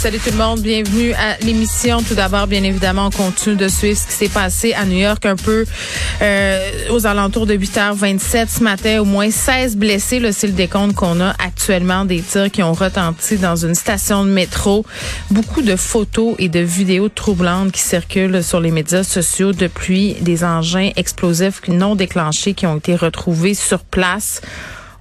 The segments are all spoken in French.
Salut tout le monde, bienvenue à l'émission. Tout d'abord, bien évidemment, on continue de suivre ce qui s'est passé à New York un peu euh, aux alentours de 8h27 ce matin. Au moins 16 blessés, c'est le décompte qu'on a actuellement des tirs qui ont retenti dans une station de métro. Beaucoup de photos et de vidéos troublantes qui circulent sur les médias sociaux depuis des engins explosifs non déclenchés qui ont été retrouvés sur place.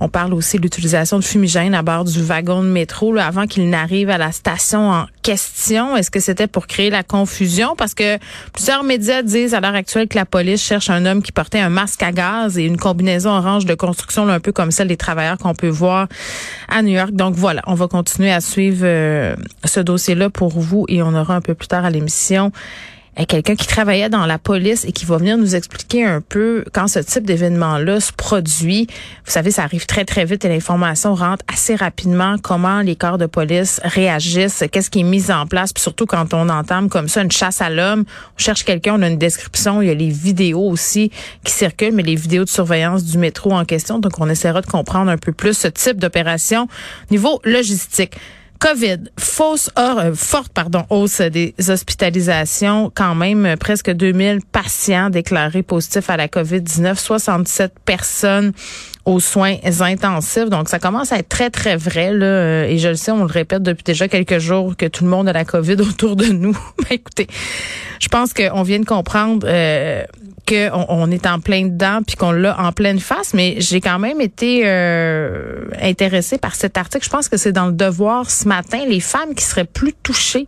On parle aussi de l'utilisation de fumigène à bord du wagon de métro avant qu'il n'arrive à la station en question. Est-ce que c'était pour créer la confusion? Parce que plusieurs médias disent à l'heure actuelle que la police cherche un homme qui portait un masque à gaz et une combinaison orange de construction, un peu comme celle des travailleurs qu'on peut voir à New York. Donc voilà, on va continuer à suivre euh, ce dossier-là pour vous et on aura un peu plus tard à l'émission quelqu'un qui travaillait dans la police et qui va venir nous expliquer un peu quand ce type d'événement-là se produit. Vous savez, ça arrive très, très vite et l'information rentre assez rapidement comment les corps de police réagissent, qu'est-ce qui est mis en place, puis surtout quand on entame comme ça une chasse à l'homme, on cherche quelqu'un, on a une description, il y a les vidéos aussi qui circulent, mais les vidéos de surveillance du métro en question. Donc, on essaiera de comprendre un peu plus ce type d'opération niveau logistique. COVID, fausse euh, forte pardon, hausse des hospitalisations, quand même euh, presque 2000 patients déclarés positifs à la COVID-19, 67 personnes aux soins intensifs. Donc, ça commence à être très, très vrai. Là, euh, et je le sais, on le répète depuis déjà quelques jours que tout le monde a la COVID autour de nous. Mais écoutez, je pense qu'on vient de comprendre qu'on on est en plein dedans puis qu'on l'a en pleine face, mais j'ai quand même été euh, intéressée par cet article. Je pense que c'est dans le devoir matin, les femmes qui seraient plus touchées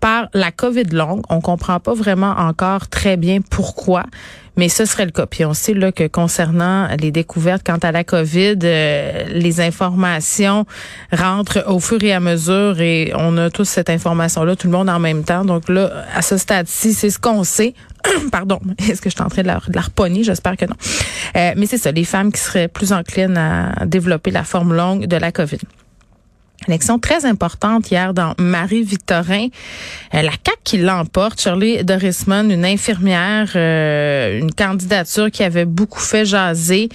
par la COVID longue. On comprend pas vraiment encore très bien pourquoi. Mais ce serait le cas. Puis on sait là que concernant les découvertes quant à la COVID, euh, les informations rentrent au fur et à mesure et on a tous cette information-là, tout le monde en même temps. Donc là, à ce stade-ci, c'est ce qu'on sait. Pardon, est-ce que je suis en train de la, de J'espère que non. Euh, mais c'est ça, les femmes qui seraient plus enclines à développer la forme longue de la COVID. Élection très importante hier dans Marie-Victorin. Euh, la CAQ qui l'emporte. Shirley Dorisman, une infirmière, euh, une candidature qui avait beaucoup fait jaser.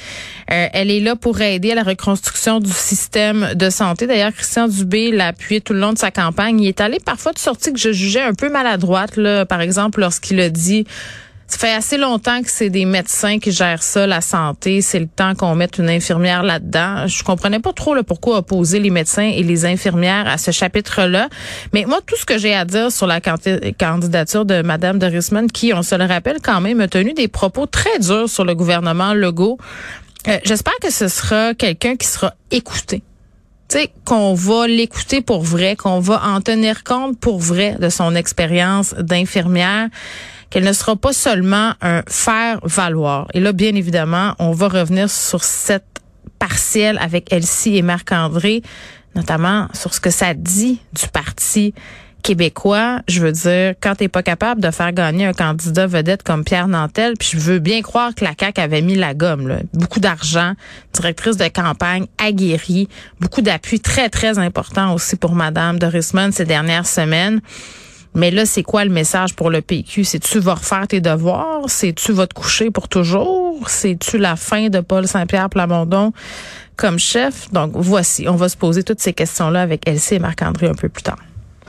Euh, elle est là pour aider à la reconstruction du système de santé. D'ailleurs, Christian Dubé l'a appuyé tout le long de sa campagne. Il est allé parfois de sorties que je jugeais un peu maladroite, là, par exemple, lorsqu'il a dit ça fait assez longtemps que c'est des médecins qui gèrent ça, la santé. C'est le temps qu'on mette une infirmière là-dedans. Je comprenais pas trop le pourquoi opposer les médecins et les infirmières à ce chapitre-là. Mais moi, tout ce que j'ai à dire sur la candidature de Madame de Risman, qui, on se le rappelle quand même, a tenu des propos très durs sur le gouvernement Legault. Euh, j'espère que ce sera quelqu'un qui sera écouté. Qu'on va l'écouter pour vrai, qu'on va en tenir compte pour vrai de son expérience d'infirmière qu'elle ne sera pas seulement un faire valoir. Et là, bien évidemment, on va revenir sur cette partielle avec Elsie et Marc-André, notamment sur ce que ça dit du parti québécois, je veux dire, quand t'es pas capable de faire gagner un candidat vedette comme Pierre Nantel, puis je veux bien croire que la CAQ avait mis la gomme, beaucoup d'argent, directrice de campagne aguerrie, beaucoup d'appui très, très important aussi pour Madame Dorisman ces dernières semaines. Mais là, c'est quoi le message pour le PQ? C'est tu vas refaire tes devoirs? C'est tu vas te coucher pour toujours? C'est tu la fin de Paul Saint-Pierre Plamondon comme chef? Donc, voici. On va se poser toutes ces questions-là avec Elsie et Marc-André un peu plus tard.